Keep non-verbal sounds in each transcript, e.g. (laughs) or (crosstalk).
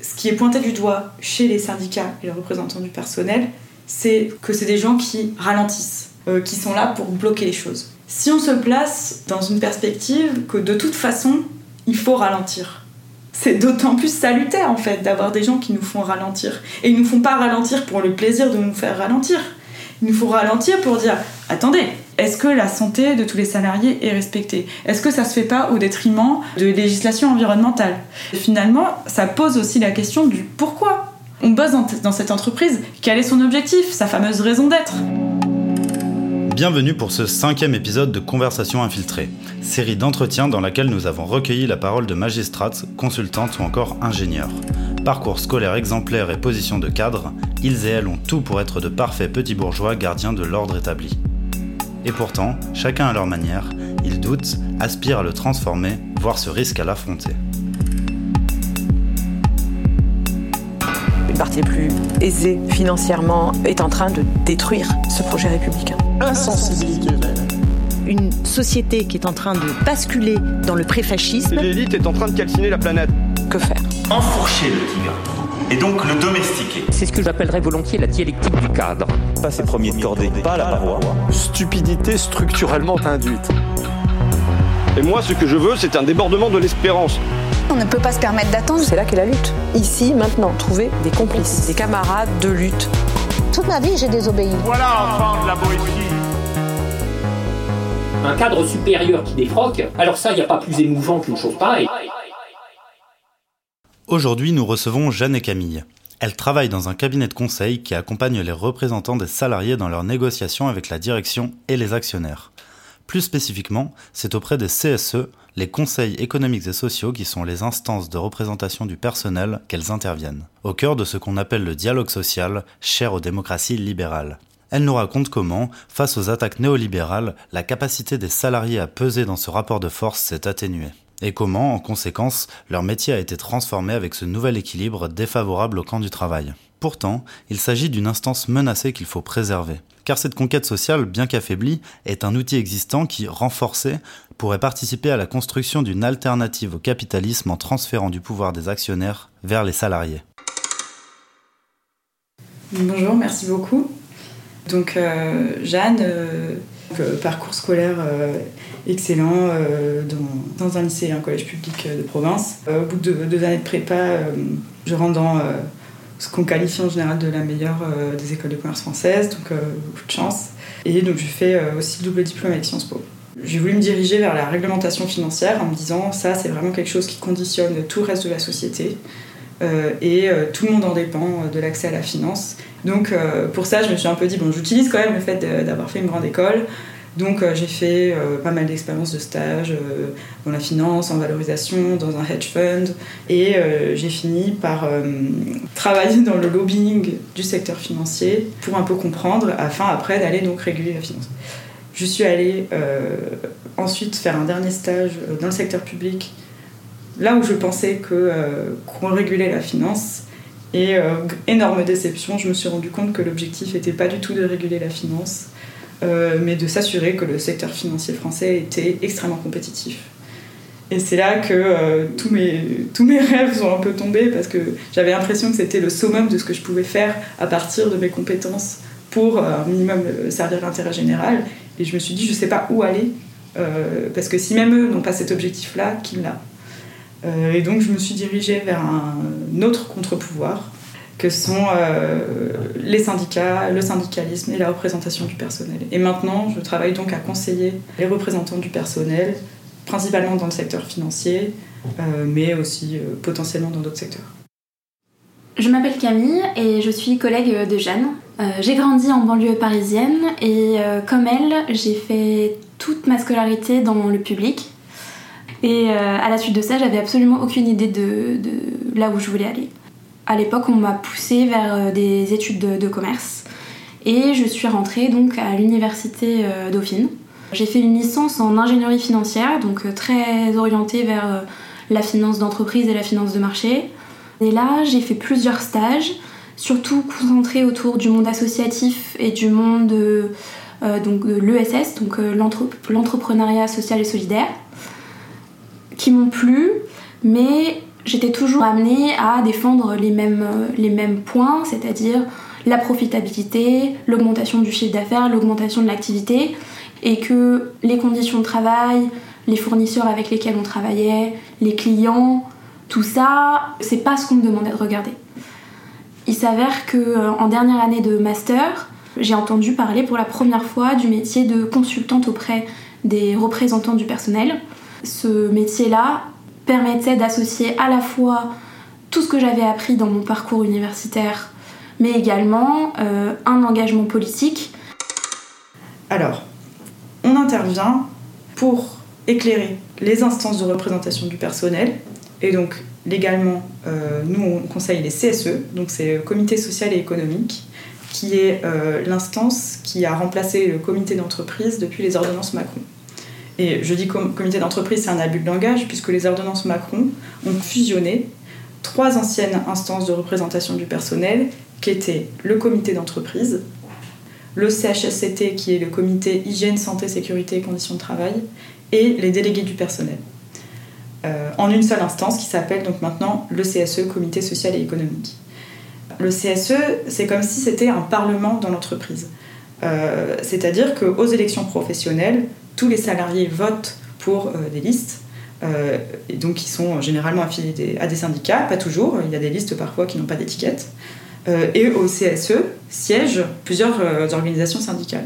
ce qui est pointé du doigt chez les syndicats et les représentants du personnel, c'est que c'est des gens qui ralentissent, euh, qui sont là pour bloquer les choses. Si on se place dans une perspective que de toute façon, il faut ralentir, c'est d'autant plus salutaire en fait d'avoir des gens qui nous font ralentir. Et ils nous font pas ralentir pour le plaisir de nous faire ralentir. Il nous faut ralentir pour dire attendez, est-ce que la santé de tous les salariés est respectée? Est-ce que ça se fait pas au détriment de législation environnementale? Finalement, ça pose aussi la question du pourquoi. On bosse dans, cette entreprise, quel est son objectif, sa fameuse raison d'être. Bienvenue pour ce cinquième épisode de Conversation infiltrée, série d'entretiens dans laquelle nous avons recueilli la parole de magistrates, consultantes ou encore ingénieurs. Parcours scolaire exemplaire et position de cadre, ils et elles ont tout pour être de parfaits petits bourgeois gardiens de l'ordre établi. Et pourtant, chacun à leur manière, ils doutent, aspirent à le transformer, voire se risquent à l'affronter. Une partie plus aisée financièrement est en train de détruire ce projet républicain. Insensibilité Une société qui est en train de basculer dans le préfascisme. L'élite est en train de calciner la planète. Que faire? Enfourcher le tigre et donc le domestiquer. C'est ce que j'appellerais volontiers la dialectique du cadre. Pas ses premiers de cordée, pas la paroi. Stupidité structurellement induite. Et moi, ce que je veux, c'est un débordement de l'espérance. On ne peut pas se permettre d'attendre. C'est là qu'est la lutte. Ici, maintenant, trouver des complices, des camarades de lutte. Toute ma vie, j'ai désobéi. Voilà enfin de la Boétie. Un cadre supérieur qui défroque, alors ça, il n'y a pas plus émouvant qu'une chose pareille. Aujourd'hui, nous recevons Jeanne et Camille. Elles travaillent dans un cabinet de conseil qui accompagne les représentants des salariés dans leurs négociations avec la direction et les actionnaires. Plus spécifiquement, c'est auprès des CSE, les conseils économiques et sociaux qui sont les instances de représentation du personnel qu'elles interviennent, au cœur de ce qu'on appelle le dialogue social, cher aux démocraties libérales. Elles nous racontent comment, face aux attaques néolibérales, la capacité des salariés à peser dans ce rapport de force s'est atténuée et comment, en conséquence, leur métier a été transformé avec ce nouvel équilibre défavorable au camp du travail. Pourtant, il s'agit d'une instance menacée qu'il faut préserver. Car cette conquête sociale, bien qu'affaiblie, est un outil existant qui, renforcé, pourrait participer à la construction d'une alternative au capitalisme en transférant du pouvoir des actionnaires vers les salariés. Bonjour, merci beaucoup. Donc euh, Jeanne, euh, euh, parcours scolaire excellent dans, dans, un lycée et un collège public de province. au bout de deux années de prépa, je rentre dans ce qu'on qualifie en général de la meilleure des écoles de commerce françaises, donc beaucoup de chance. Et donc je fais aussi le double diplôme avec Sciences Po. J'ai voulu me diriger vers la réglementation financière en me disant ça c'est vraiment quelque chose qui conditionne tout le reste de la société. Euh, et euh, tout le monde en dépend euh, de l'accès à la finance. Donc pour ça, je me suis un peu dit, bon, j'utilise quand même le fait d'avoir fait une grande école. Donc j'ai fait pas mal d'expériences de stage dans la finance, en valorisation, dans un hedge fund. Et j'ai fini par travailler dans le lobbying du secteur financier pour un peu comprendre, afin après d'aller donc réguler la finance. Je suis allée ensuite faire un dernier stage dans le secteur public là où je pensais que euh, qu'on régulait la finance. Et euh, énorme déception, je me suis rendu compte que l'objectif n'était pas du tout de réguler la finance, euh, mais de s'assurer que le secteur financier français était extrêmement compétitif. Et c'est là que tous, mes, tous mes rêves sont un peu tombés parce que j'avais l'impression que c'était le summum de ce que je pouvais faire à partir de mes compétences pour un minimum servir l'intérêt général. Et je me suis dit, je ne sais pas où aller, parce que si même eux n'ont pas cet objectif-là, qui l'a euh, et donc je me suis dirigée vers un autre contre-pouvoir que sont euh, les syndicats, le syndicalisme et la représentation du personnel. Et maintenant, je travaille donc à conseiller les représentants du personnel, principalement dans le secteur financier, euh, mais aussi potentiellement dans d'autres secteurs. Je m'appelle Camille et je suis collègue de Jeanne. j'ai grandi en banlieue parisienne et comme elle, j'ai fait toute ma scolarité dans le public. Et euh, à la suite de ça, j'avais absolument aucune idée de, là où je voulais aller. À l'époque, on m'a poussée vers euh, des études de, commerce et je suis rentrée donc à l'université euh, Dauphine. J'ai fait une licence en ingénierie financière, donc très orientée vers la finance d'entreprise et la finance de marché. Et là, j'ai fait plusieurs stages, surtout concentrés autour du monde associatif et du monde de, donc l'ESS, donc l'entrepreneuriat social et solidaire qui m'ont plu, mais j'étais toujours amenée à défendre les mêmes, les mêmes points, c'est-à-dire la profitabilité, l'augmentation du chiffre d'affaires, l'augmentation de l'activité, et que les conditions de travail, les fournisseurs avec lesquels on travaillait, les clients, tout ça, c'est pas ce qu'on me demandait de regarder. Il s'avère que euh, en dernière année de master, j'ai entendu parler pour la première fois du métier de consultante auprès des représentants du personnel. Ce métier-là permettait d'associer à la fois tout ce que j'avais appris dans mon parcours universitaire, mais également euh, un engagement politique. Alors, on intervient pour éclairer les instances de représentation du personnel. Et donc, légalement, euh, nous, on conseille les CSE, donc c'est le Comité social et économique, qui est euh, l'instance qui a remplacé le comité d'entreprise depuis les ordonnances Macron. Et je dis comité d'entreprise, c'est un abus de langage, puisque les ordonnances Macron ont fusionné trois anciennes instances de représentation du personnel, qui étaient le comité d'entreprise, le CHSCT, qui est le comité hygiène, santé, sécurité et conditions de travail, et les délégués du personnel. Euh, en une seule instance qui s'appelle donc maintenant le CSE, Comité social et économique. Le CSE, c'est comme si c'était un parlement dans l'entreprise. Euh, c'est-à-dire qu'aux élections professionnelles, tous les salariés votent pour euh, des listes, et donc ils sont généralement affiliés à des syndicats, pas toujours, il y a des listes parfois qui n'ont pas d'étiquette. Euh, et au CSE siègent plusieurs euh, organisations syndicales.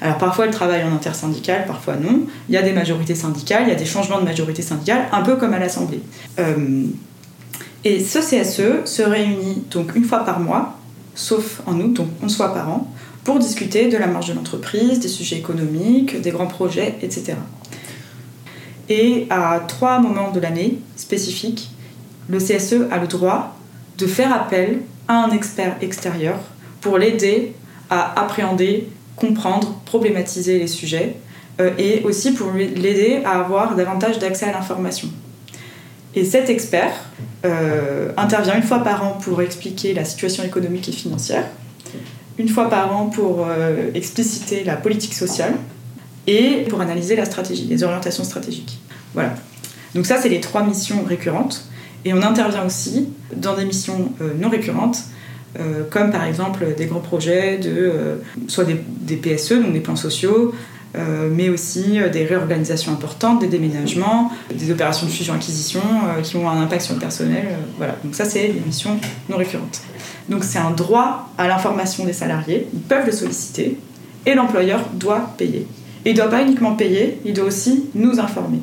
Alors parfois elles travaillent en intersyndical, parfois non. Il y a des majorités syndicales, il y a des changements de majorité syndicale, un peu comme à l'Assemblée. Euh, et ce CSE se réunit donc une fois par mois, sauf en août, donc 11 fois par an, pour discuter de la marge de l'entreprise, des sujets économiques, des grands projets, etc. Et à trois moments de l'année spécifiques, le CSE a le droit de faire appel à un expert extérieur pour l'aider à appréhender, comprendre, problématiser les sujets euh, et aussi pour l'aider à avoir davantage d'accès à l'information. Et cet expert euh, intervient une fois par an pour expliquer la situation économique et financière, une fois par an pour euh, expliciter la politique sociale et pour analyser la stratégie, les orientations stratégiques. Voilà. Donc ça, c'est les trois missions récurrentes. Et on intervient aussi dans des missions euh, non récurrentes, euh, comme par exemple des grands projets, de, soit des, PSE, donc des plans sociaux, mais aussi des réorganisations importantes, des déménagements, des opérations de fusion-acquisition qui ont un impact sur le personnel. voilà, donc ça c'est les missions non récurrentes. Donc c'est un droit à l'information des salariés, ils peuvent le solliciter, et l'employeur doit payer. Il ne doit pas uniquement payer, il doit aussi nous informer.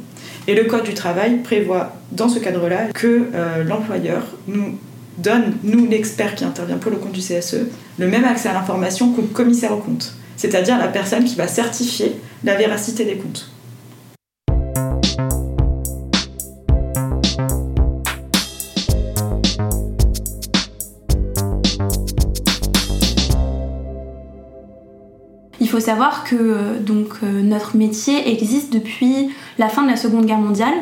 Et le Code du travail prévoit dans ce cadre-là que euh, l'employeur nous donne, nous l'expert qui intervient pour le compte du CSE, le même accès à l'information qu'au commissaire au compte, c'est-à-dire la personne qui va certifier la véracité des comptes. Faut savoir que euh, euh, notre métier existe depuis la fin de la Seconde Guerre mondiale.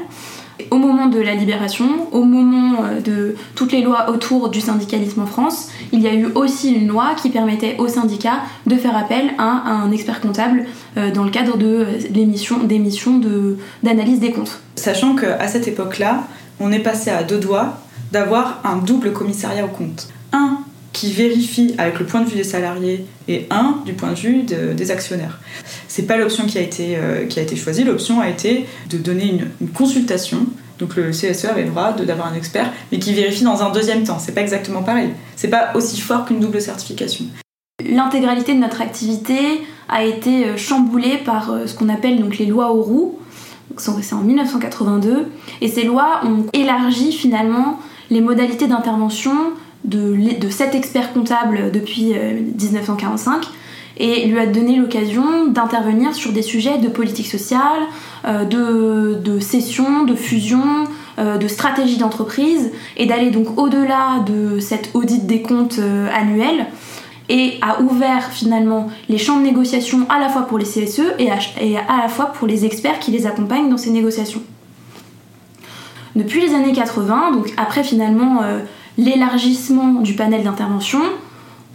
Au moment de la libération, au moment euh, de toutes les lois autour du syndicalisme en France, il y a eu aussi une loi qui permettait aux syndicats de faire appel à un expert comptable dans le cadre des missions d'analyse des comptes. Sachant qu'à cette époque-là, on est passé à deux doigts d'avoir un double commissariat aux comptes. Un qui vérifie avec le point de vue des salariés et un du point de vue des actionnaires. C'est pas l'option qui a été euh, qui a été choisie. L'option a été de donner une, consultation. Donc le CSE avait le droit d'avoir un expert, mais qui vérifie dans un deuxième temps. C'est pas exactement pareil. C'est pas aussi fort qu'une double certification. L'intégralité de notre activité a été euh, chamboulée par euh, ce qu'on appelle donc les lois Auroux. C'est en 1982 et ces lois ont élargi finalement les modalités d'intervention de, cet expert comptable depuis 1945 euh, et lui a donné l'occasion d'intervenir sur des sujets de politique sociale, euh, de, de cession, de fusion, euh, de stratégie d'entreprise et d'aller donc au-delà de cet audit des comptes annuel et a ouvert finalement les champs de négociation à la fois pour les CSE et à la fois pour les experts qui les accompagnent dans ces négociations. Depuis les années 80, donc après finalement l'élargissement du panel d'intervention,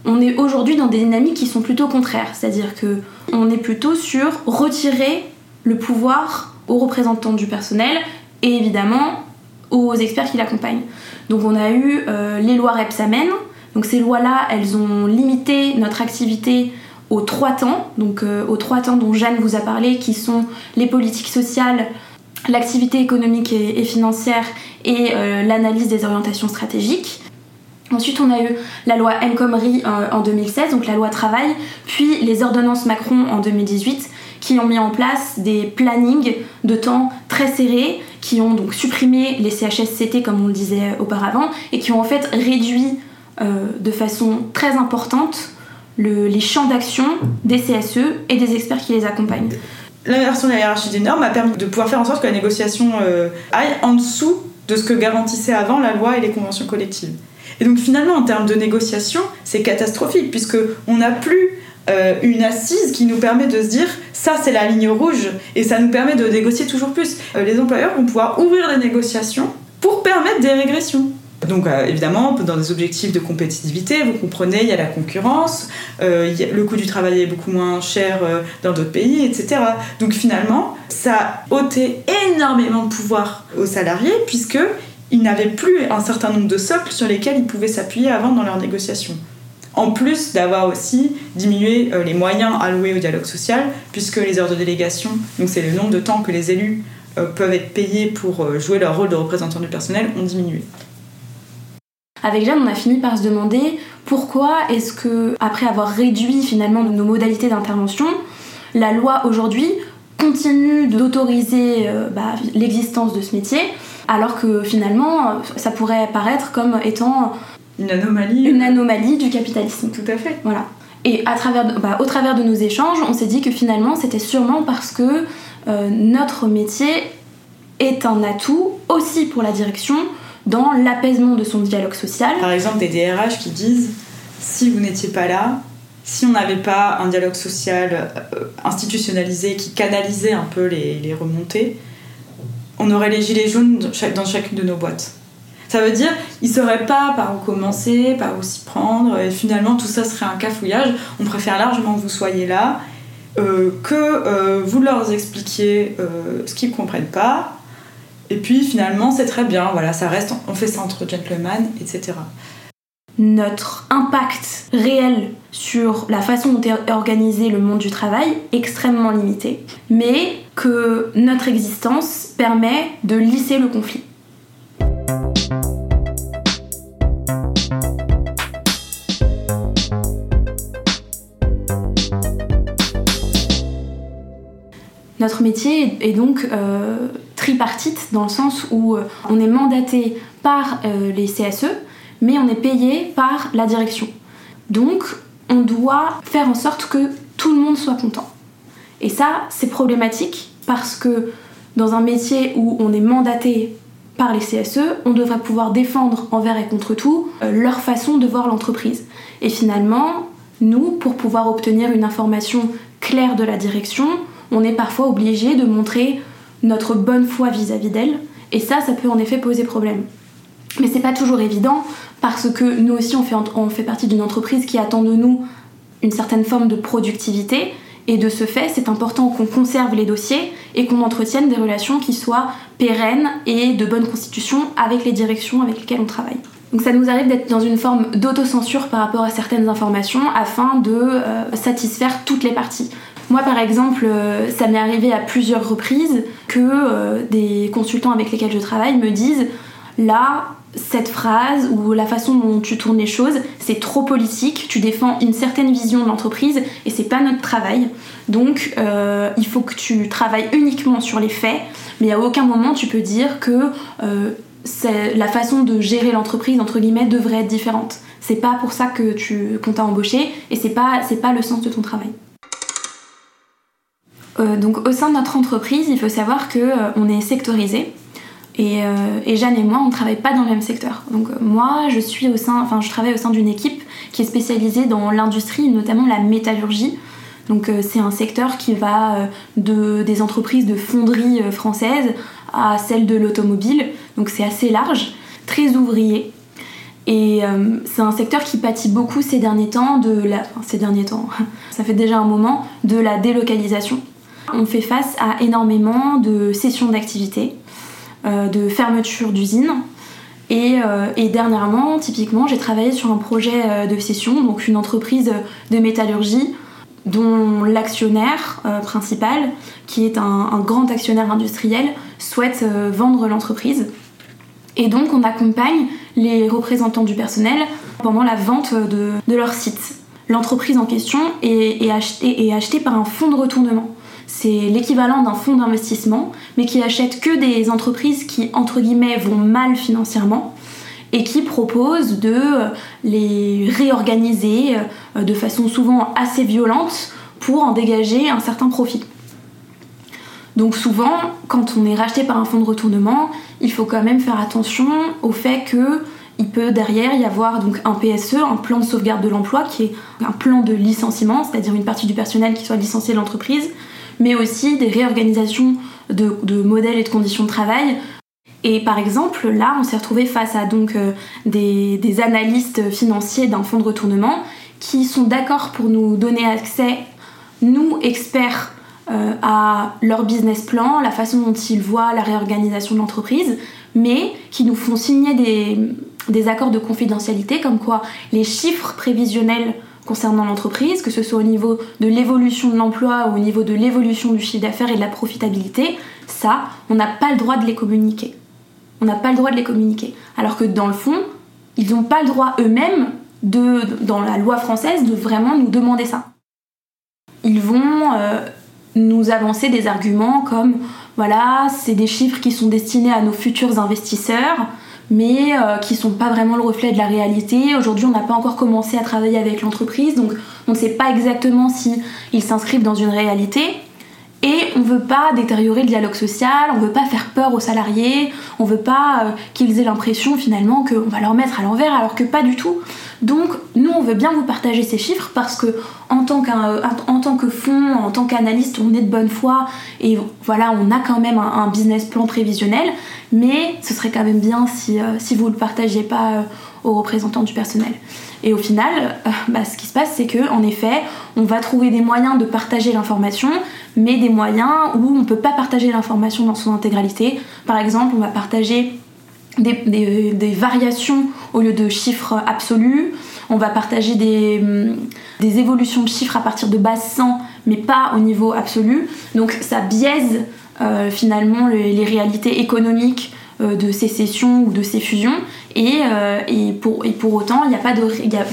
on est aujourd'hui dans des dynamiques qui sont plutôt contraires. C'est-à-dire que on est plutôt sur retirer le pouvoir aux représentants du personnel et évidemment aux experts qui l'accompagnent. Donc on a eu les lois Repsamen. Donc ces lois-là, elles ont limité notre activité aux trois temps, donc aux trois temps dont Jeanne vous a parlé, qui sont les politiques sociales, l'activité économique et, financière et l'analyse des orientations stratégiques. Ensuite, on a eu la loi El Khomri en 2016, donc la loi travail, puis les ordonnances Macron en 2018, qui ont mis en place des plannings de temps très serrés, qui ont donc supprimé les CHSCT comme on le disait auparavant, et qui ont en fait réduit euh, de façon très importante les champs d'action des CSE et des experts qui les accompagnent. L'inversion de la hiérarchie des normes a permis de pouvoir faire en sorte que la négociation euh, aille en dessous de ce que garantissaient avant la loi et les conventions collectives. Et donc finalement, en termes de négociation, c'est catastrophique, puisque on n'a plus euh, une assise qui nous permet de se dire ça c'est la ligne rouge et ça nous permet de négocier toujours plus. Euh, les employeurs vont pouvoir ouvrir des négociations pour permettre des régressions. Donc euh, évidemment, dans des objectifs de compétitivité, vous comprenez, il y a la concurrence, le coût du travail est beaucoup moins cher dans d'autres pays, etc. Donc finalement, ça ôté énormément de pouvoir aux salariés puisque ils n'avaient plus un certain nombre de socles sur lesquels ils pouvaient s'appuyer avant dans leurs négociations. En plus d'avoir aussi diminué euh, les moyens alloués au dialogue social, puisque les heures de délégation, donc c'est le nombre de temps que les élus euh, peuvent être payés pour euh, jouer leur rôle de représentant du personnel, ont diminué. Avec Jeanne, on a fini par se demander pourquoi est-ce que, après avoir réduit finalement nos modalités d'intervention, la loi aujourd'hui continue d'autoriser bah, l'existence de ce métier alors que finalement, ça pourrait paraître comme étant une anomalie. Une anomalie du capitalisme. Tout à fait. Voilà. Et à travers, bah, au travers de nos échanges, on s'est dit que finalement, c'était sûrement parce que euh, notre métier est un atout aussi pour la direction dans l'apaisement de son dialogue social. Par exemple, des DRH qui disent si vous n'étiez pas là, si on n'avait pas un dialogue social euh, institutionnalisé qui canalisait un peu les remontées, on aurait les gilets jaunes dans chacune de nos boîtes. Ça veut dire, ils ne sauraient pas par où commencer, par où s'y prendre, et finalement tout ça serait un cafouillage. On préfère largement que vous soyez là, euh, que euh, vous leur expliquiez ce qu'ils ne comprennent pas, et puis finalement c'est très bien, voilà, ça reste, on fait ça entre gentlemen, etc. Notre impact réel sur la façon dont est organisé le monde du travail extrêmement limité, mais que notre existence permet de lisser le conflit. Notre métier est donc euh, dans le sens où euh, on est mandaté par euh, les CSE, mais on est payé par la direction. Donc on doit faire en sorte que tout le monde soit content. Et ça, c'est problématique parce que dans un métier où on est mandaté par les CSE, on devrait pouvoir défendre envers et contre tout leur façon de voir l'entreprise. Et finalement, nous, pour pouvoir obtenir une information claire de la direction, on est parfois obligé de montrer notre bonne foi vis-à-vis d'elle, et ça, ça peut en effet poser problème. Mais c'est pas toujours évident parce que nous aussi on fait, on fait partie d'une entreprise qui attend de nous une certaine forme de productivité et de ce fait c'est important qu'on conserve les dossiers et qu'on entretienne des relations qui soient pérennes et de bonne constitution avec les directions avec lesquelles on travaille. Donc ça nous arrive d'être dans une forme d'autocensure par rapport à certaines informations afin de euh, satisfaire toutes les parties. Moi, par exemple, euh, ça m'est arrivé à plusieurs reprises que euh, des consultants avec lesquels je travaille me disent là, cette phrase ou la façon dont tu tournes les choses, c'est trop politique, tu défends une certaine vision de l'entreprise et c'est pas notre travail. Donc euh, il faut que tu travailles uniquement sur les faits, mais à aucun moment tu peux dire que la façon de gérer l'entreprise entre guillemets devrait être différente. C'est pas pour ça que tu qu'on t'a embauché et c'est pas c'est pas le sens de ton travail. Euh, donc au sein de notre entreprise, il faut savoir que euh, on est sectorisé. Euh, et, Jeanne et moi, on ne travaille pas dans le même secteur. Donc moi, je suis au sein, enfin, je travaille au sein d'une équipe qui est spécialisée dans l'industrie, notamment la métallurgie. Donc c'est un secteur qui va de, des entreprises de fonderie françaises à celles de l'automobile. Donc c'est assez large, très ouvrier. Et c'est un secteur qui pâtit beaucoup ces derniers temps de la, enfin, ces derniers temps, (laughs) ça fait déjà un moment, de la délocalisation. On fait face à énormément de cessions d'activité. de fermeture d'usines. Et, et, dernièrement, typiquement, j'ai travaillé sur un projet de cession, donc une entreprise de métallurgie dont l'actionnaire principal, qui est un, grand actionnaire industriel, souhaite vendre l'entreprise. Et donc on accompagne les représentants du personnel pendant la vente de, leur site. L'entreprise en question est, achetée, par un fonds de retournement. C'est l'équivalent d'un fonds d'investissement, mais qui achète que des entreprises qui, entre guillemets, vont mal financièrement et qui propose de les réorganiser euh, de façon souvent assez violente pour en dégager un certain profit. Donc souvent, quand on est racheté par un fonds de retournement, il faut quand même faire attention au fait que il peut derrière y avoir un PSE, un plan de sauvegarde de l'emploi, qui est un plan de licenciement, c'est-à-dire une partie du personnel qui soit licencié de l'entreprise, mais aussi des réorganisations de, modèles et de conditions de travail. Et par exemple, là, on s'est retrouvé face à donc euh, des, analystes financiers d'un fonds de retournement qui sont d'accord pour nous donner accès, nous experts euh, à leur business plan, la façon dont ils voient la réorganisation de l'entreprise, mais qui nous font signer des accords de confidentialité, comme quoi les chiffres prévisionnels concernant l'entreprise, que ce soit au niveau de l'évolution de l'emploi ou au niveau de l'évolution du chiffre d'affaires et de la profitabilité, ça, on n'a pas le droit de les communiquer. On n'a pas le droit de les communiquer. Alors que dans le fond, ils n'ont pas le droit eux-mêmes, de, dans la loi française, de vraiment nous demander ça. Ils vont euh, nous avancer des arguments comme voilà, c'est des chiffres qui sont destinés à nos futurs investisseurs, mais euh, qui sont pas vraiment le reflet de la réalité. Aujourd'hui, on n'a pas encore commencé à travailler avec l'entreprise, donc on ne sait pas exactement si ils s'inscrivent dans une réalité. Et on veut pas détériorer le dialogue social, on veut pas faire peur aux salariés, on veut pas euh, qu'ils aient l'impression finalement qu'on va leur mettre à l'envers alors que pas du tout. Donc nous on veut bien vous partager ces chiffres parce que en tant, en tant que fonds, en tant qu'analyste, on est de bonne foi et voilà, on a quand même un, business plan prévisionnel, mais ce serait quand même bien si, euh, vous ne le partagiez pas euh, aux représentants du personnel. Et au final, euh, bah, ce qui se passe, c'est que en effet, on va trouver des moyens de partager l'information, mais des moyens où on ne peut pas partager l'information dans son intégralité. Par exemple, on va partager des, variations au lieu de chiffres absolus. On va partager des, hum, des, évolutions de chiffres à partir de base 100, mais pas au niveau absolu. Donc ça biaise euh, finalement les, réalités économiques euh, de ces sessions ou de ces fusions. Et, euh, et, pour, et pour, autant, il n'y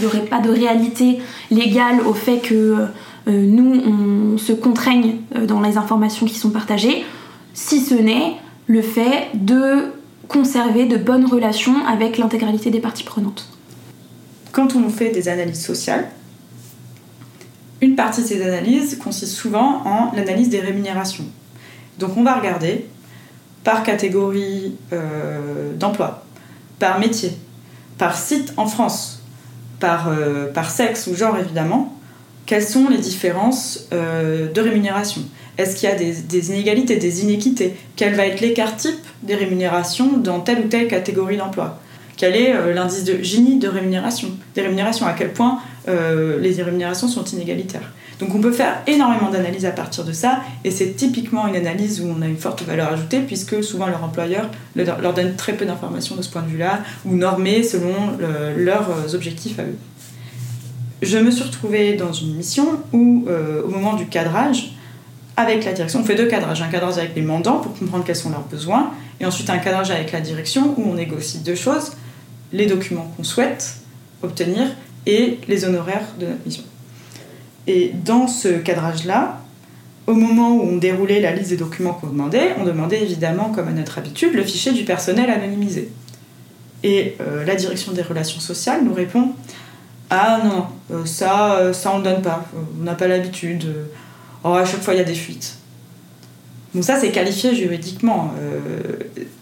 aurait pas de réalité légale au fait que nous, on se contraigne dans les informations qui sont partagées, si ce n'est le fait de conserver de bonnes relations avec l'intégralité des parties prenantes. Quand on fait des analyses sociales, une partie de ces analyses consiste souvent en l'analyse des rémunérations. Donc on va regarder par catégorie euh, d'emploi, par métier, par site en France, par, euh, par sexe ou genre évidemment, quelles sont les différences euh, de rémunération Est-ce qu'il y a des, inégalités, des inéquités? Quel va être l'écart type des rémunérations dans telle ou telle catégorie d'emploi? Quel est euh, l'indice de Gini de rémunération? Des rémunérations, à quel point euh, les rémunérations sont inégalitaires? Donc on peut faire énormément d'analyses à partir de ça, et c'est typiquement une analyse où on a une forte valeur ajoutée, puisque souvent leur employeur leur donne très peu d'informations de ce point de vue-là, ou normé selon leurs objectifs à eux. Je me suis retrouvée dans une mission où, euh, au moment du cadrage, avec la direction, on fait deux cadrages. Un cadrage avec les mandants pour comprendre quels sont leurs besoins, et ensuite un cadrage avec la direction où on négocie deux choses les documents qu'on souhaite obtenir et les honoraires de notre mission. Et dans ce cadrage-là, au moment où on déroulait la liste des documents qu'on demandait, on demandait évidemment, comme à notre habitude, le fichier du personnel anonymisé. Et euh, la direction des relations sociales nous répond ah non, euh, ça, euh, ça on ne donne pas. On n'a pas l'habitude. Oh, à chaque fois, il y a des fuites. Bon, ça, c'est qualifié juridiquement. Euh,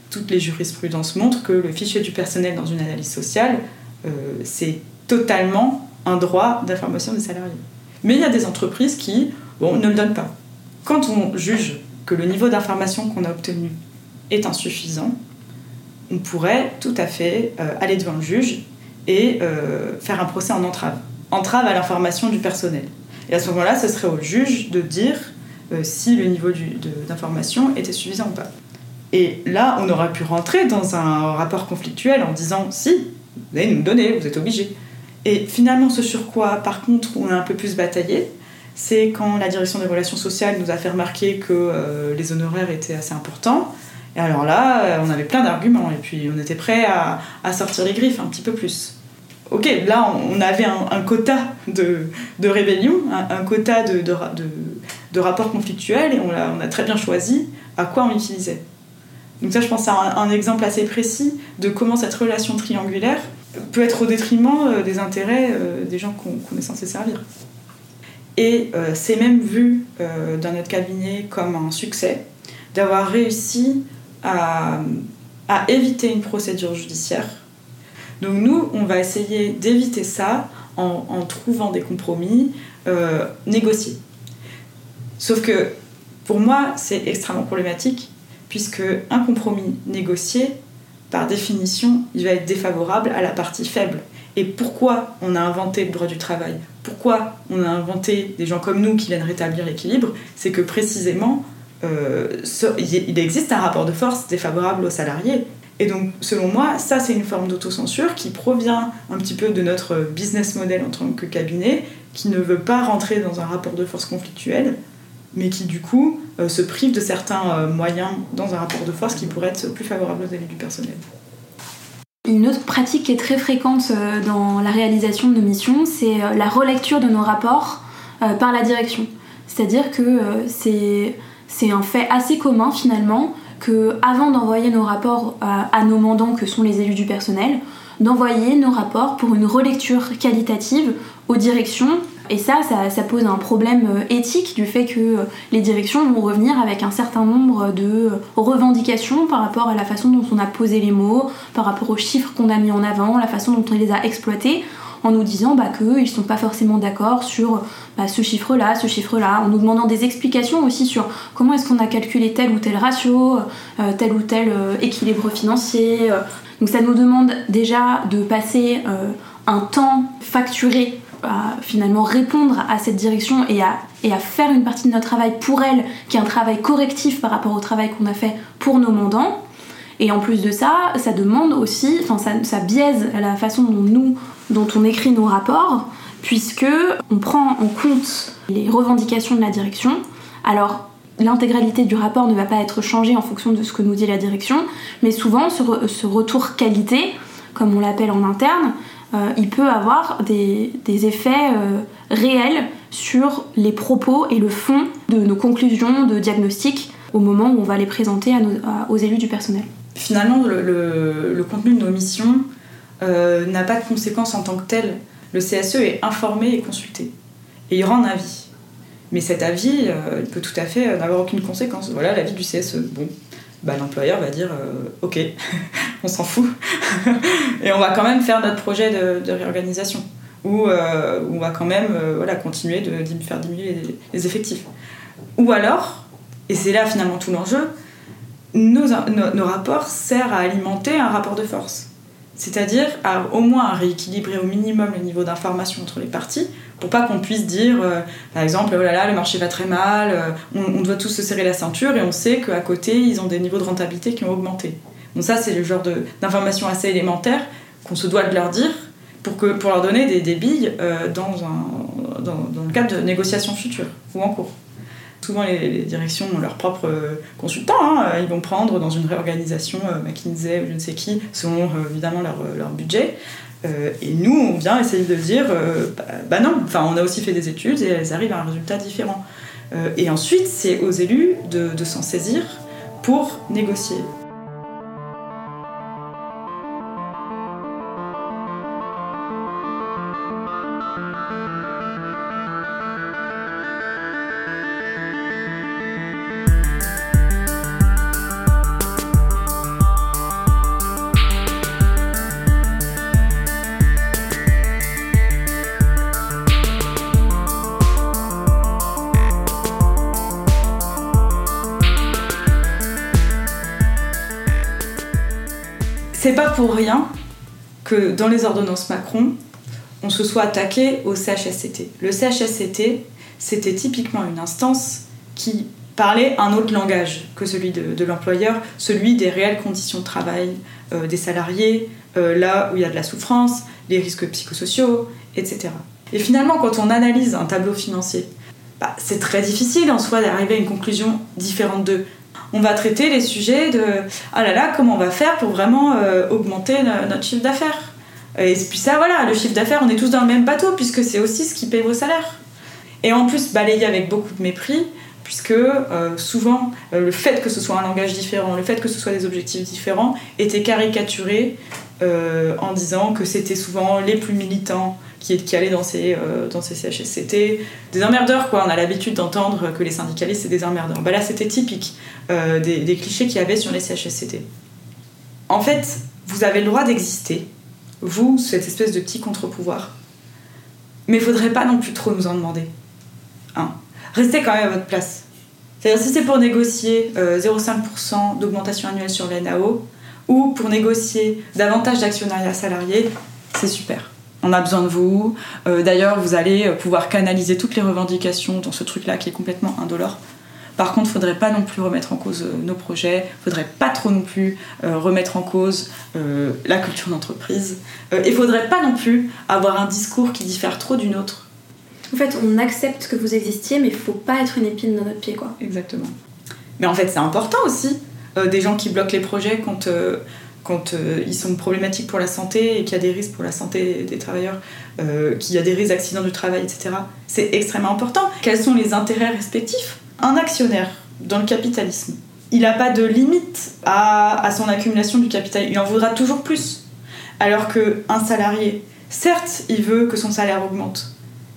toutes les jurisprudences montrent que le fichier du personnel dans une analyse sociale, c'est totalement un droit d'information des salariés. Mais il y a des entreprises qui bon, ne le donnent pas. Quand on juge que le niveau d'information qu'on a obtenu est insuffisant, on pourrait tout à fait aller devant le juge et euh, faire un procès en entrave. Entrave à l'information du personnel. Et à ce moment-là, ce serait au juge de dire euh, si le niveau d'information était suffisant ou pas. Et là, on aurait pu rentrer dans un rapport conflictuel en disant si, vous allez nous donner, vous êtes obligés. Et finalement, ce sur quoi, par contre, on a un peu plus bataillé, c'est quand la direction des relations sociales nous a fait remarquer que euh, les honoraires étaient assez importants. Et alors là, euh, on avait plein d'arguments et puis on était prêt à, à, sortir les griffes un petit peu plus. Ok, là on avait un, quota de, de rébellion, un, quota de, de, de, rapports et on a, on a très bien choisi à quoi on l'utilisait. Donc ça je pense c'est un, exemple assez précis de comment cette relation triangulaire peut être au détriment des intérêts des gens qu'on qu est censé servir. Et euh, c'est même vu euh, dans notre cabinet comme un succès d'avoir réussi à, à, éviter une procédure judiciaire. Donc nous, on va essayer d'éviter ça en, trouvant des compromis euh, négociés. Sauf que pour moi, c'est extrêmement problématique puisque un compromis négocié, par définition, il va être défavorable à la partie faible. Et pourquoi on a inventé le droit du travail? Pourquoi on a inventé des gens comme nous qui viennent rétablir l'équilibre? C'est que précisément, euh, il existe un rapport de force défavorable aux salariés. Et donc, selon moi, ça, c'est une forme d'autocensure qui provient un petit peu de notre business model en tant que cabinet, qui ne veut pas rentrer dans un rapport de force conflictuel, mais qui, du coup, euh, se prive de certains euh, moyens dans un rapport de force qui pourrait être plus favorable aux élus du personnel. Une autre pratique qui est très fréquente dans la réalisation de nos missions, c'est la relecture de nos rapports par la direction. C'est-à-dire que c'est un fait assez commun finalement que avant d'envoyer nos rapports à nos mandants que sont les élus du personnel, d'envoyer nos rapports pour une relecture qualitative aux directions. Et ça, ça, ça, pose un problème éthique du fait que les directions vont revenir avec un certain nombre de revendications par rapport à la façon dont on a posé les mots, par rapport aux chiffres qu'on a mis en avant, la façon dont on les a exploités, en nous disant bah, qu'ils ne sont pas forcément d'accord sur bah, ce chiffre-là, ce chiffre-là, en nous demandant des explications aussi sur comment est-ce qu'on a calculé tel ou tel ratio, euh, tel ou tel euh, équilibre financier. Donc ça nous demande déjà de passer euh, un temps facturé à finalement répondre à cette direction et à, et à faire une partie de notre travail pour elle, qui est un travail correctif par rapport au travail qu'on a fait pour nos mandants. Et en plus de ça, ça demande aussi, enfin ça, ça biaise la façon dont nous, dont on écrit nos rapports, puisque on prend en compte les revendications de la direction. Alors l'intégralité du rapport ne va pas être changée en fonction de ce que nous dit la direction, mais souvent ce, re ce retour qualité, comme on l'appelle en interne, euh, il peut avoir des, effets euh, réels sur les propos et le fond de nos conclusions de diagnostic au moment où on va les présenter aux élus du personnel. Finalement, le, le, le contenu de nos missions euh, n'a pas de conséquences en tant que tel. Le CSE est informé et consulté. Et il rend un avis. Mais cet avis, euh, il peut tout à fait n'avoir aucune conséquence. Voilà l'avis du CSE. Bon, bah, l'employeur va dire euh, ok, (laughs) on s'en fout, (laughs) et on va quand même faire notre projet de, réorganisation, ou euh, on va quand même euh, voilà, continuer de, faire diminuer les, effectifs. Ou alors, et c'est là finalement tout l'enjeu, nos, nos, rapports servent à alimenter un rapport de force, c'est-à-dire au moins à rééquilibrer au minimum le niveau d'information entre les parties, pour pas qu'on puisse dire, euh, par exemple, oh là là, le marché va très mal, euh, on, doit tous se serrer la ceinture et on sait qu'à côté, ils ont des niveaux de rentabilité qui ont augmenté. Donc ça, c'est le genre d'information assez élémentaire qu'on se doit de leur dire pour, que, pour leur donner des, des billes euh, dans, un, dans, le cadre de négociations futures ou en cours. Souvent, les, directions ont leurs propres consultants. Hein, ils vont prendre dans une réorganisation McKinsey ou je ne sais qui, selon évidemment leur, budget. Euh, et nous, on vient essayer de dire, euh, bah, bah, non, enfin, on a aussi fait des études et elles arrivent à un résultat différent. Euh, et ensuite, c'est aux élus de s'en saisir pour négocier. Pour rien que dans les ordonnances Macron, on se soit attaqué au CHSCT. Le CHSCT, c'était typiquement une instance qui parler un autre langage que celui de, l'employeur, celui des réelles conditions de travail euh, des salariés, euh, là où il y a de la souffrance, les risques psychosociaux, etc. Et finalement, quand on analyse un tableau financier, bah, c'est très difficile en soi d'arriver à une conclusion différente d'eux. On va traiter les sujets de ah là là, comment on va faire pour vraiment euh, augmenter notre chiffre d'affaires. Et puis ça, voilà, le chiffre d'affaires, on est tous dans le même bateau puisque c'est aussi ce qui paye vos salaires. Et en plus, balayer avec beaucoup de mépris, puisque euh, souvent euh, le fait que ce soit un langage différent, le fait que ce soit des objectifs différents, était caricaturé en disant que c'était souvent les plus militants qui, qui allaient dans ces, dans ces CHSCT, des emmerdeurs quoi. On a l'habitude d'entendre que les syndicalistes c'est des emmerdeurs. Bah là c'était typique des, des clichés qu'il y avait sur les CHSCT. En fait, vous avez le droit d'exister, vous, cette espèce de petit contre-pouvoir. Mais il faudrait pas non plus trop nous en demander. Hein restez quand même à votre place. C'est-à-dire si c'est pour négocier 0,5% euh, d'augmentation annuelle sur l'NAO ou pour négocier davantage d'actionnariat salarié, c'est super. On a besoin de vous. Euh, d'ailleurs, vous allez pouvoir canaliser toutes les revendications dans ce truc-là qui est complètement indolore. Par contre, il ne faudrait pas non plus remettre en cause euh, nos projets, il ne faudrait pas trop non plus remettre en cause la culture d'entreprise. Il ne faudrait pas non plus avoir un discours qui diffère trop du nôtre en fait, on accepte que vous existiez, mais il faut pas être une épine dans notre pied, quoi. Exactement. Mais en fait, c'est important aussi, euh, des gens qui bloquent les projets quand, euh, quand euh, ils sont problématiques pour la santé et qu'il y a des risques pour la santé des travailleurs, qu'il y a des risques d'accidents du travail, etc. C'est extrêmement important. Quels sont les intérêts respectifs? Un actionnaire dans le capitalisme, il n'a pas de limite à, à son accumulation du capital. Il en voudra toujours plus. Alors qu'un salarié, certes, il veut que son salaire augmente,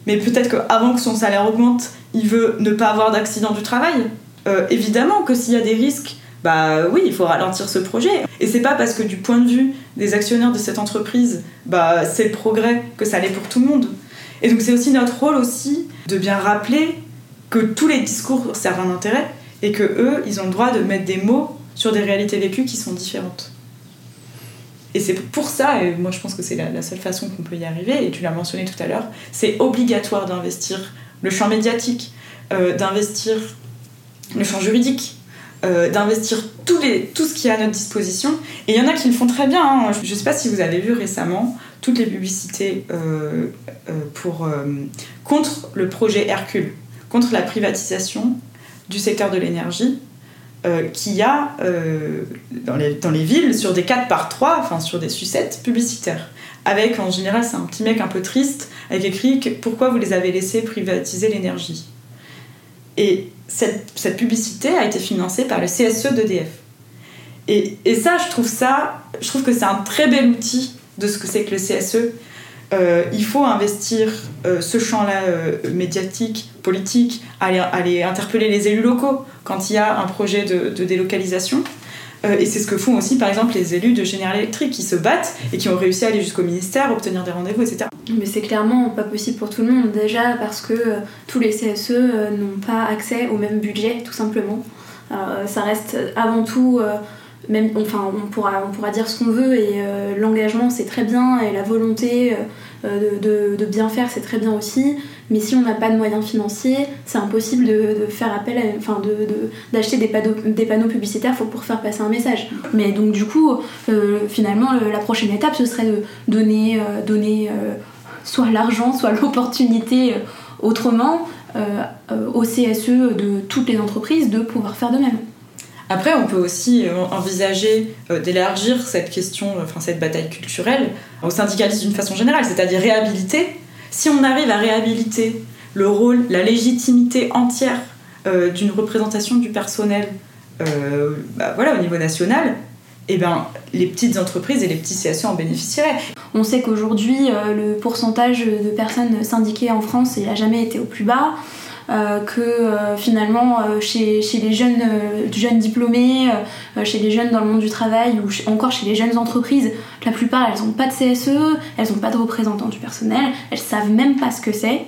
mais peut-être qu'avant que son salaire augmente, il veut ne pas avoir d'accident du travail. Euh, évidemment que s'il y a des risques, bah oui, il faut ralentir ce projet. Et c'est pas parce que du point de vue des actionnaires de cette entreprise, bah c'est le progrès que ça l'est pour tout le monde. Et donc c'est aussi notre rôle aussi de bien rappeler que tous les discours servent un intérêt et que eux, ils ont le droit de mettre des mots sur des réalités vécues qui sont différentes. Et c'est pour ça, et moi je pense que c'est la, seule façon qu'on peut y arriver, et tu l'as mentionné tout à l'heure, c'est obligatoire d'investir le champ médiatique, euh, d'investir le champ juridique, euh, d'investir tout, ce qui est à notre disposition. Et il y en a qui le font très bien. Hein. Je ne sais pas si vous avez vu récemment toutes les publicités euh, pour, contre le projet Hercule, contre la privatisation du secteur de l'énergie euh, qu'il y a euh, dans, les, dans, les, villes sur des 4 par 3, enfin sur des sucettes publicitaires. Avec en général, c'est un petit mec un peu triste, avec écrit Pourquoi vous les avez laissés privatiser l'énergie? Et cette, publicité a été financée par le CSE d'EDF. Et, ça, je trouve ça, je trouve que c'est un très bel outil de ce que c'est que le CSE. Euh, il faut investir ce champ-là médiatique, politique, aller interpeller les élus locaux quand il y a un projet de, délocalisation. Euh, et c'est ce que font aussi, par exemple, les élus de General Electric qui se battent et qui ont réussi à aller jusqu'au ministère, obtenir des rendez-vous, etc. Mais c'est clairement pas possible pour tout le monde, déjà parce que euh, tous les CSE euh, n'ont pas accès au même budget, tout simplement. ça reste avant tout même, enfin, on pourra, on pourra dire ce qu'on veut et l'engagement c'est très bien et la volonté de, de, bien faire c'est très bien aussi. Mais si on n'a pas de moyens financiers, c'est impossible de, faire appel, enfin d'acheter des, panneaux, des panneaux publicitaires pour faire passer un message. Mais donc du coup, euh, finalement, la prochaine étape, ce serait de donner, euh, euh, soit l'argent, soit (laughs) l'opportunité autrement au CSE de toutes les entreprises de pouvoir faire de même. Après, on peut aussi envisager d'élargir cette question, enfin cette bataille culturelle au syndicalisme d'une façon générale, c'est-à-dire réhabiliter si on arrive à réhabiliter le rôle, la légitimité entière euh, d'une représentation du personnel euh, bah voilà, au niveau national, eh ben, les petites entreprises et les petits CSE en bénéficieraient. On sait qu'aujourd'hui, euh, le pourcentage de personnes syndiquées en France n'a jamais été au plus bas. Que finalement chez, chez, les jeunes, diplômés, chez les jeunes dans le monde du travail ou encore chez les jeunes entreprises, la plupart, elles n'ont pas de CSE, elles n'ont pas de représentants du personnel, elles savent même pas ce que c'est.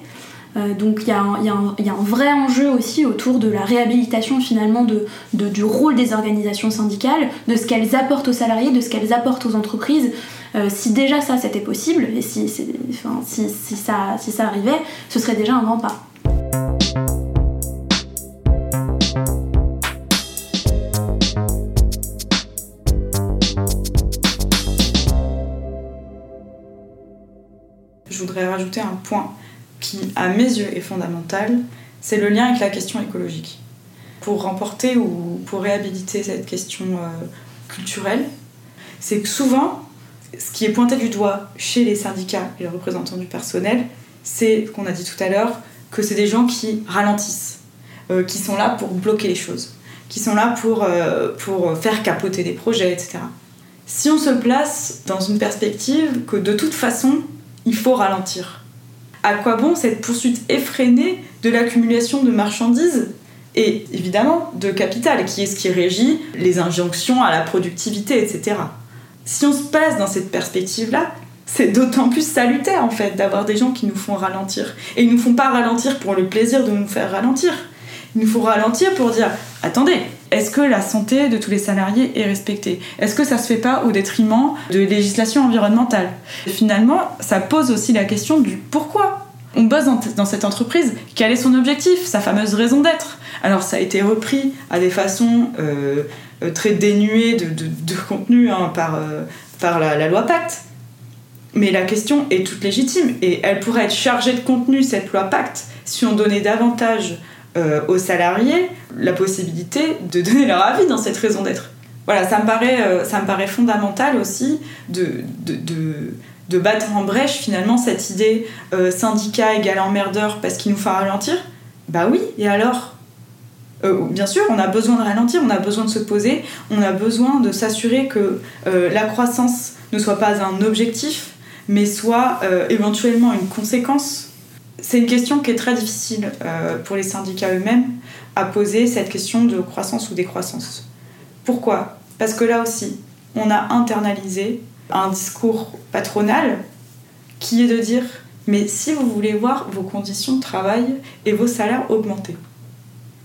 Euh, donc il y, a un vrai enjeu aussi autour de la réhabilitation finalement du rôle des organisations syndicales, de ce qu'elles apportent aux salariés, de ce qu'elles apportent aux entreprises. Euh, si déjà ça c'était possible, et si ça arrivait, ce serait déjà un grand pas. Je voudrais rajouter un point qui, à mes yeux, est fondamental, c'est le lien avec la question écologique. Pour remporter ou pour réhabiliter cette question euh, culturelle, c'est que souvent, ce qui est pointé du doigt chez les syndicats et les représentants du personnel, c'est, ce qu'on a dit tout à l'heure, que c'est des gens qui ralentissent, euh, qui sont là pour bloquer les choses, qui sont là pour, euh, pour faire capoter des projets, etc. Si on se place dans une perspective que de toute façon, il faut ralentir, à quoi bon cette poursuite effrénée de l'accumulation de marchandises et évidemment de capital, qui est ce qui régit les injonctions à la productivité, etc. Si on se place dans cette perspective-là, c'est d'autant plus salutaire en fait d'avoir des gens qui nous font ralentir. Et ils nous font pas ralentir pour le plaisir de nous faire ralentir. Il nous faut ralentir pour dire attendez, est-ce que la santé de tous les salariés est respectée? Est-ce que ça se fait pas au détriment de législation environnementale? Finalement, ça pose aussi la question du pourquoi on bosse dans, cette entreprise, quel est son objectif, sa fameuse raison d'être Alors ça a été repris à des façons euh, euh, très dénuées de, contenu hein, par, euh, par la, loi Pacte. Mais la question est toute légitime et elle pourrait être chargée de contenu, cette loi Pacte, si on donnait davantage aux salariés la possibilité de donner leur avis dans cette raison d'être. Voilà, ça me paraît, ça me paraît fondamental aussi de, de de battre en brèche finalement cette idée euh, syndicat égale emmerdeur parce qu'il nous fait ralentir Bah oui, et alors? Euh, Bien sûr, on a besoin de ralentir, on a besoin de se poser, on a besoin de s'assurer que euh, la croissance ne soit pas un objectif, mais soit éventuellement une conséquence. C'est une question qui est très difficile pour les syndicats eux-mêmes à poser, cette question de croissance ou décroissance. Pourquoi? Parce que là aussi, on a internalisé un discours patronal qui est de dire mais si vous voulez voir vos conditions de travail et vos salaires augmenter,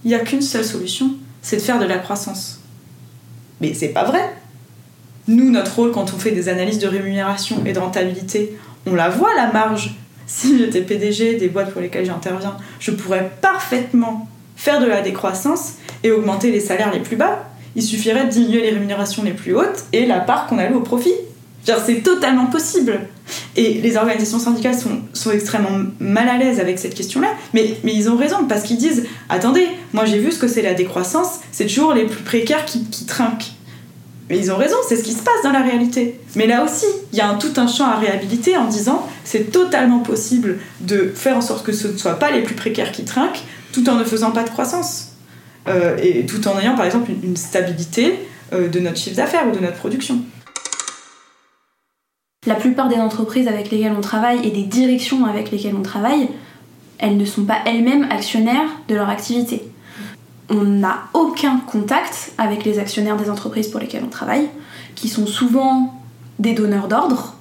il n'y a qu'une seule solution, c'est de faire de la croissance. Mais c'est pas vrai. Nous, notre rôle quand on fait des analyses de rémunération et de rentabilité, on la voit la marge. Si j'étais PDG des boîtes pour lesquelles j'interviens, je pourrais parfaitement faire de la décroissance et augmenter les salaires les plus bas. Il suffirait de diminuer les rémunérations les plus hautes et la part qu'on alloue au profit c'est totalement possible. Et les organisations syndicales sont, sont extrêmement mal à l'aise avec cette question-là, mais, mais ils ont raison, parce qu'ils disent Attendez, moi j'ai vu ce que c'est la décroissance, c'est toujours les plus précaires qui, qui trinquent. Mais ils ont raison, c'est ce qui se passe dans la réalité. Mais là aussi, il y a tout un champ à réhabiliter en disant c'est totalement possible de faire en sorte que ce ne soient pas les plus précaires qui trinquent, tout en ne faisant pas de croissance. Euh, et tout en ayant par exemple une, stabilité euh, de notre chiffre d'affaires ou de notre production. La plupart des entreprises avec lesquelles on travaille et des directions avec lesquelles on travaille, elles ne sont pas elles-mêmes actionnaires de leur activité. On n'a aucun contact avec les actionnaires des entreprises pour lesquelles on travaille, qui sont souvent des donneurs d'ordre,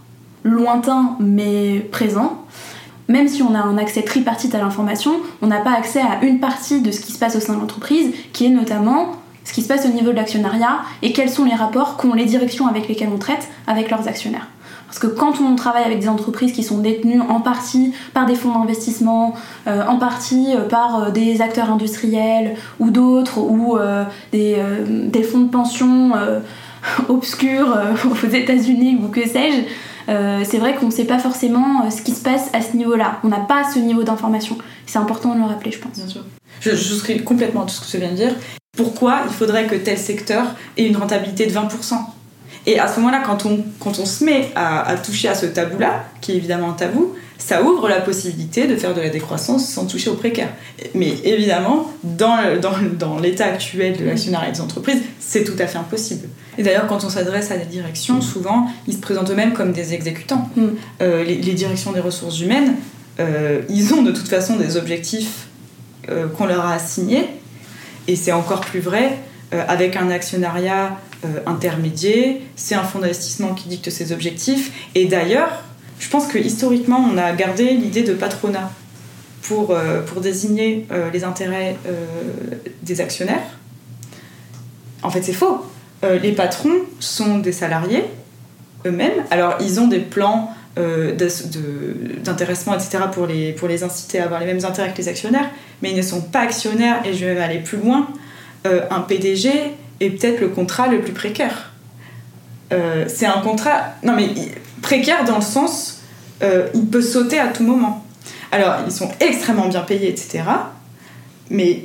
lointains mais présents. Même si on a un accès tripartite à l'information, on n'a pas accès à une partie de ce qui se passe au sein de l'entreprise, qui est notamment ce qui se passe au niveau de l'actionnariat et quels sont les rapports qu'ont les directions avec lesquelles on traite avec leurs actionnaires. Parce que quand on travaille avec des entreprises qui sont détenues en partie par des fonds d'investissement, euh, en partie euh, par euh, des acteurs industriels ou d'autres, ou des, fonds de pension (laughs) obscurs (laughs) aux États-Unis ou que sais-je, c'est vrai qu'on ne sait pas forcément ce qui se passe à ce niveau-là. On n'a pas ce niveau d'information. C'est important de le rappeler, je pense. Bien sûr. Je, je souscris complètement à tout ce que tu viens de dire. Pourquoi il faudrait que tel secteur ait une rentabilité de 20% et à ce moment-là, quand on, quand on se met à, toucher à ce tabou-là, qui est évidemment un tabou, ça ouvre la possibilité de faire de la décroissance sans toucher aux précaires. Mais évidemment, dans, dans, dans l'état actuel de l'actionnariat des entreprises, c'est tout à fait impossible. Et d'ailleurs, quand on s'adresse à des directions, souvent, ils se présentent eux-mêmes comme des exécutants. Mm. Euh, les, directions des ressources humaines, euh, ils ont de toute façon des objectifs euh, qu'on leur a assignés. Et c'est encore plus vrai avec un actionnariat euh, intermédiaire, c'est un fonds d'investissement qui dicte ses objectifs. Et d'ailleurs, je pense que historiquement, on a gardé l'idée de patronat pour, euh, pour désigner euh, les intérêts des actionnaires. En fait, c'est faux. les patrons sont des salariés eux-mêmes. Alors, ils ont des plans d'intéressement, etc., pour les, pour les inciter à avoir les mêmes intérêts que les actionnaires, mais ils ne sont pas actionnaires, et je vais aller plus loin. Un PDG est peut-être le contrat le plus précaire. Euh, c'est un contrat, non mais précaire dans le sens euh, il peut sauter à tout moment. Alors, ils sont extrêmement bien payés, etc. Mais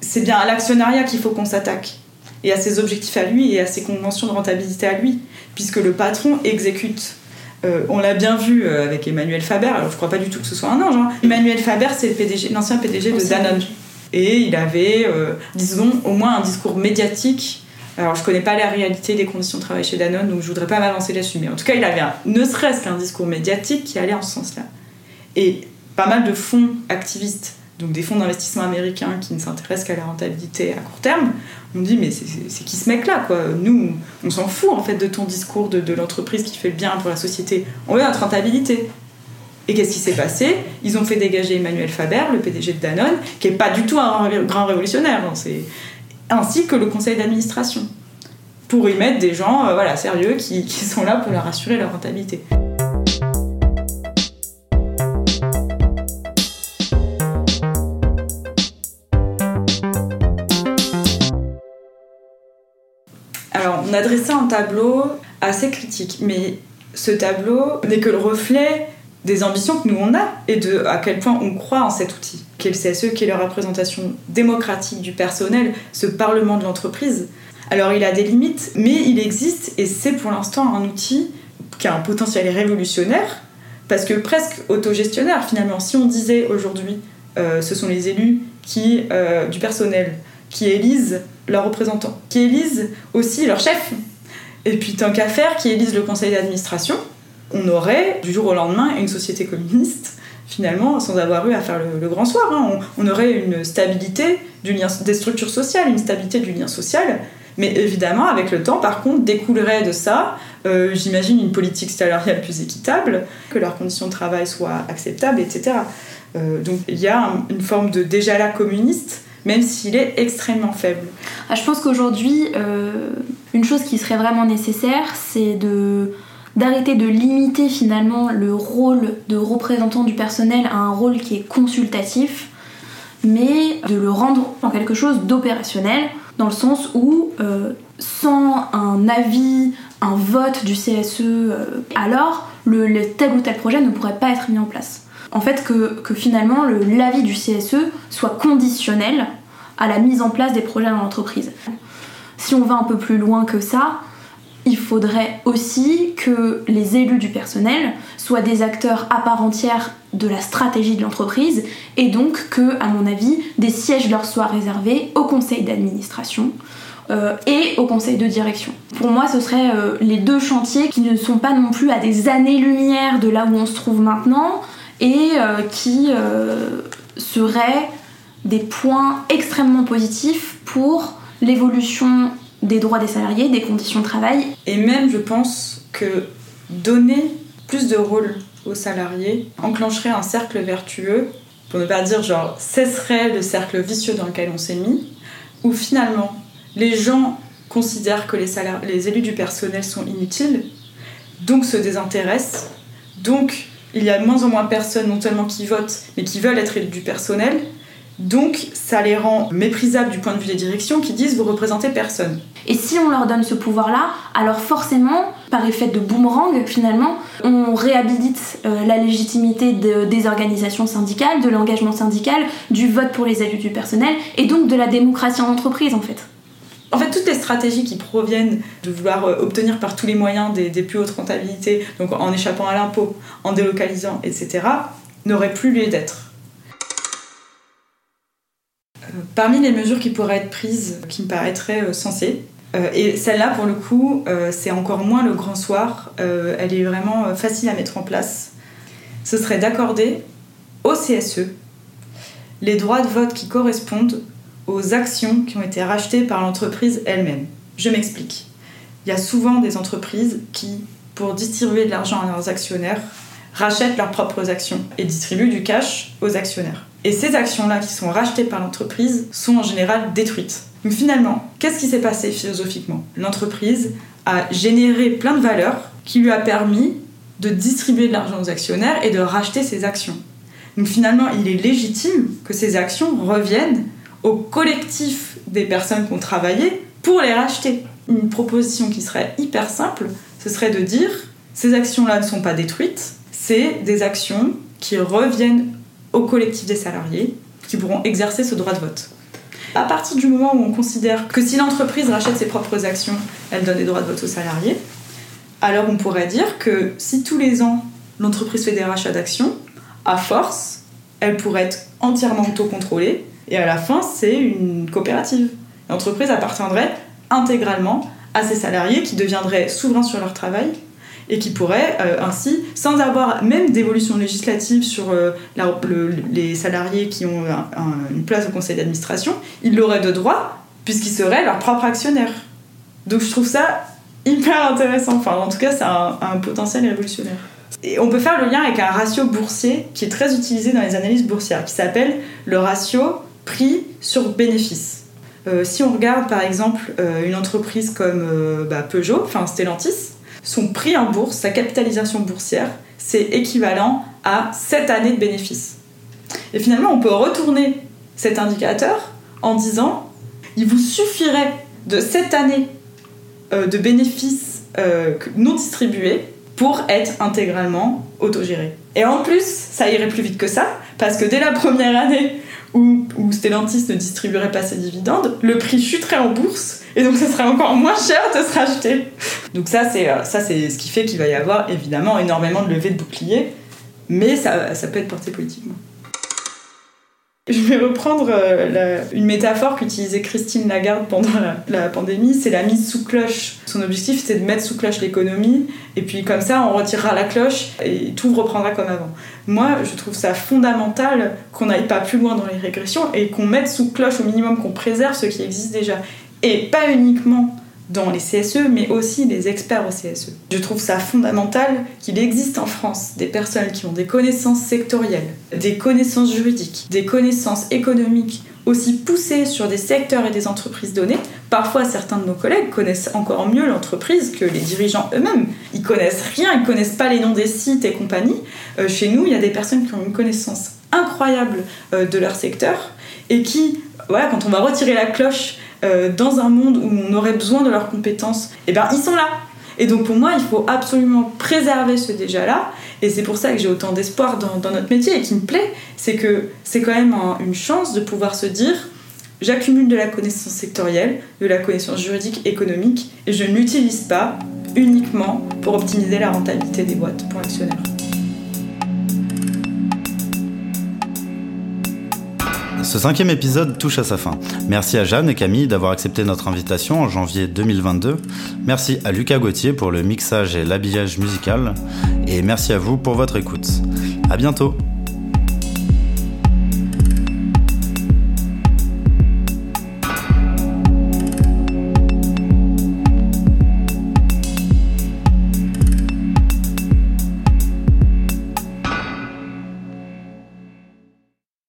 c'est bien à l'actionnariat qu'il faut qu'on s'attaque. Et à ses objectifs à lui et à ses conventions de rentabilité à lui. Puisque le patron exécute. Euh, on l'a bien vu euh, avec Emmanuel Faber, alors je crois pas du tout que ce soit un ange. hein. Emmanuel Faber, c'est le PDG l'ancien PDG de Danone. Et il avait, euh, disons, au moins un discours médiatique. Alors, je connais pas la réalité des conditions de travail chez Danone, donc je voudrais pas m'avancer là-dessus. Mais en tout cas, il avait ne serait-ce qu'un discours médiatique qui allait en ce sens-là. Et pas mal de fonds activistes, donc des fonds d'investissement américains qui ne s'intéressent qu'à la rentabilité à court terme, on dit mais c'est- qui ce mec-là Nous, on s'en fout en fait de ton discours de, de l'entreprise qui fait le bien pour la société. On veut notre rentabilité. Et qu'est-ce qui s'est passé? Ils ont fait dégager Emmanuel Faber, le PDG de Danone, qui est pas du tout un grand révolutionnaire, hein, ainsi que le conseil d'administration, pour y mettre des gens euh, voilà, sérieux qui, qui sont là pour leur assurer leur rentabilité. Alors, on a dressé un tableau assez critique, mais ce tableau n'est que le reflet des ambitions que nous on a et de à quel point on croit en cet outil, qu'est le CSE, qui est la représentation démocratique du personnel, ce parlement de l'entreprise. Alors il a des limites, mais il existe et c'est pour l'instant un outil qui a un potentiel révolutionnaire, parce que presque autogestionnaire finalement. Si on disait aujourd'hui, euh, ce sont les élus qui, euh, du personnel qui élisent leurs représentants, qui élisent aussi leur chef, et puis tant qu'à faire, qui élisent le conseil d'administration, on aurait du jour au lendemain une société communiste, finalement, sans avoir eu à faire le, grand soir. hein. On, aurait une stabilité des structures sociales, une stabilité du lien social. Mais évidemment, avec le temps, par contre, découlerait de ça, euh, j'imagine, une politique salariale plus équitable, que leurs conditions de travail soient acceptables, etc. Euh, donc il y a un- une forme de déjà là communiste, même s'il est extrêmement faible. Ah, je pense qu'aujourd'hui, euh, une chose qui serait vraiment nécessaire, c'est de d'arrêter de limiter finalement le rôle de représentant du personnel à un rôle qui est consultatif, mais de le rendre en quelque chose d'opérationnel, dans le sens où euh, sans un avis, un vote du CSE, euh, alors le, tel ou tel projet ne pourrait pas être mis en place. En fait, que, que finalement le- l'avis du CSE soit conditionnel à la mise en place des projets dans l'entreprise. Si on va un peu plus loin que ça, il faudrait aussi que les élus du personnel soient des acteurs à part entière de la stratégie de l'entreprise et donc que, à mon avis, des sièges leur soient réservés au conseil d'administration euh, et au conseil de direction. Pour moi, ce seraient euh, les deux chantiers qui ne sont pas non plus à des années-lumière de là où on se trouve maintenant et euh, qui seraient des points extrêmement positifs pour l'évolution des droits des salariés, des conditions de travail. Et même, je pense que donner plus de rôle aux salariés enclencherait un cercle vertueux, pour ne pas dire genre cesserait le cercle vicieux dans lequel on s'est mis, où finalement les gens considèrent que les, les élus du personnel sont inutiles, donc se désintéressent, donc il y a de moins en moins de personnes non seulement qui votent, mais qui veulent être élus du personnel, donc ça les rend méprisables du point de vue des directions qui disent vous représentez personne. Et si on leur donne ce pouvoir-là, alors forcément, par effet de boomerang, finalement, on réhabilite euh, la légitimité de- des organisations syndicales, de l'engagement syndical, du vote pour les élus du personnel, et donc de la démocratie en entreprise, en fait. En fait, toutes les stratégies qui proviennent de vouloir euh, obtenir par tous les moyens des, des plus hautes rentabilités, donc en échappant à l'impôt, en délocalisant, etc., n'auraient plus lieu d'être. Parmi les mesures qui pourraient être prises, qui me paraîtraient euh, sensées, euh, et celle-là, pour le coup, euh, c'est encore moins le grand soir, elle est vraiment facile à mettre en place, ce serait d'accorder au CSE les droits de vote qui correspondent aux actions qui ont été rachetées par l'entreprise elle-même. Je m'explique. Il y a souvent des entreprises qui, pour distribuer de l'argent à leurs actionnaires, rachètent leurs propres actions et distribuent du cash aux actionnaires. Et ces actions-là qui sont rachetées par l'entreprise sont en général détruites. Donc finalement, qu'est-ce qui s'est passé philosophiquement? L'entreprise a généré plein de valeurs qui lui a permis de distribuer de l'argent aux actionnaires et de racheter ses actions. Donc finalement, il est légitime que ces actions reviennent au collectif des personnes qui ont travaillé pour les racheter. Une proposition qui serait hyper simple, ce serait de dire ces actions-là ne sont pas détruites, c'est des actions qui reviennent au collectif des salariés qui pourront exercer ce droit de vote. À partir du moment où on considère que si l'entreprise rachète ses propres actions, elle donne des droits de vote aux salariés, alors on pourrait dire que si tous les ans l'entreprise fait des rachats d'actions, à force, elle pourrait être entièrement autocontrôlée et à la fin, c'est une coopérative. L'entreprise appartiendrait intégralement à ses salariés qui deviendraient souverains sur leur travail et qui pourraient euh, ainsi, sans avoir même d'évolution législative sur euh, les salariés qui ont une place au conseil d'administration, ils l'auraient de droit puisqu'ils seraient leur propre actionnaire. Donc je trouve ça hyper intéressant. Enfin, en tout cas, c'est un, un, potentiel révolutionnaire. Et on peut faire le lien avec un ratio boursier qui est très utilisé dans les analyses boursières, qui s'appelle le ratio prix sur bénéfice. Euh, si on regarde par exemple une entreprise comme bah, Peugeot, enfin Stellantis, son prix en bourse, sa capitalisation boursière, c'est équivalent à 7 années de bénéfices. Et finalement, on peut retourner cet indicateur en disant il vous suffirait de 7 années de bénéfices non distribués pour être intégralement autogéré. Et en plus, ça irait plus vite que ça, parce que dès la première année où, où Stellantis ne distribuerait pas ses dividendes, le prix chuterait en bourse, et donc ce serait encore moins cher de se racheter. Donc ça, c'est euh, ça c'est ce qui fait qu'il va y avoir évidemment énormément de levées de boucliers, mais ça, ça peut être porté politiquement. Je vais reprendre euh, une métaphore qu'utilisait Christine Lagarde pendant la, pandémie, c'est la mise sous cloche. Son objectif c'était de mettre sous cloche l'économie, et puis comme ça on retirera la cloche et tout reprendra comme avant. Moi je trouve ça fondamental qu'on n'aille pas plus loin dans les régressions et qu'on mette sous cloche au minimum, qu'on préserve ce qui existe déjà. Et pas uniquement dans les CSE, mais aussi les experts au CSE. Je trouve ça fondamental qu'il existe en France des personnes qui ont des connaissances sectorielles, des connaissances juridiques, des connaissances économiques aussi poussées sur des secteurs et des entreprises données. Parfois, certains de nos collègues connaissent encore mieux l'entreprise que les dirigeants eux-mêmes. Ils connaissent rien, ils connaissent pas les noms des sites et compagnie. Euh, chez nous, il y a des personnes qui ont une connaissance incroyable euh, de leur secteur et qui, voilà, quand on va retirer la cloche euh, dans un monde où on aurait besoin de leurs compétences, et eh ben ils sont là. Et donc pour moi, il faut absolument préserver ce déjà-là. Et c'est pour ça que j'ai autant d'espoir dans, notre métier et qui me plaît. C'est que c'est quand même une chance de pouvoir se dire j'accumule de la connaissance sectorielle, de la connaissance juridique, économique, et je ne l'utilise pas uniquement pour optimiser la rentabilité des boîtes pour l'actionnaire. Ce cinquième épisode touche à sa fin. Merci à Jeanne et Camille d'avoir accepté notre invitation en janvier 2022. Merci à Lucas Gauthier pour le mixage et l'habillage musical. Et merci à vous pour votre écoute. À bientôt!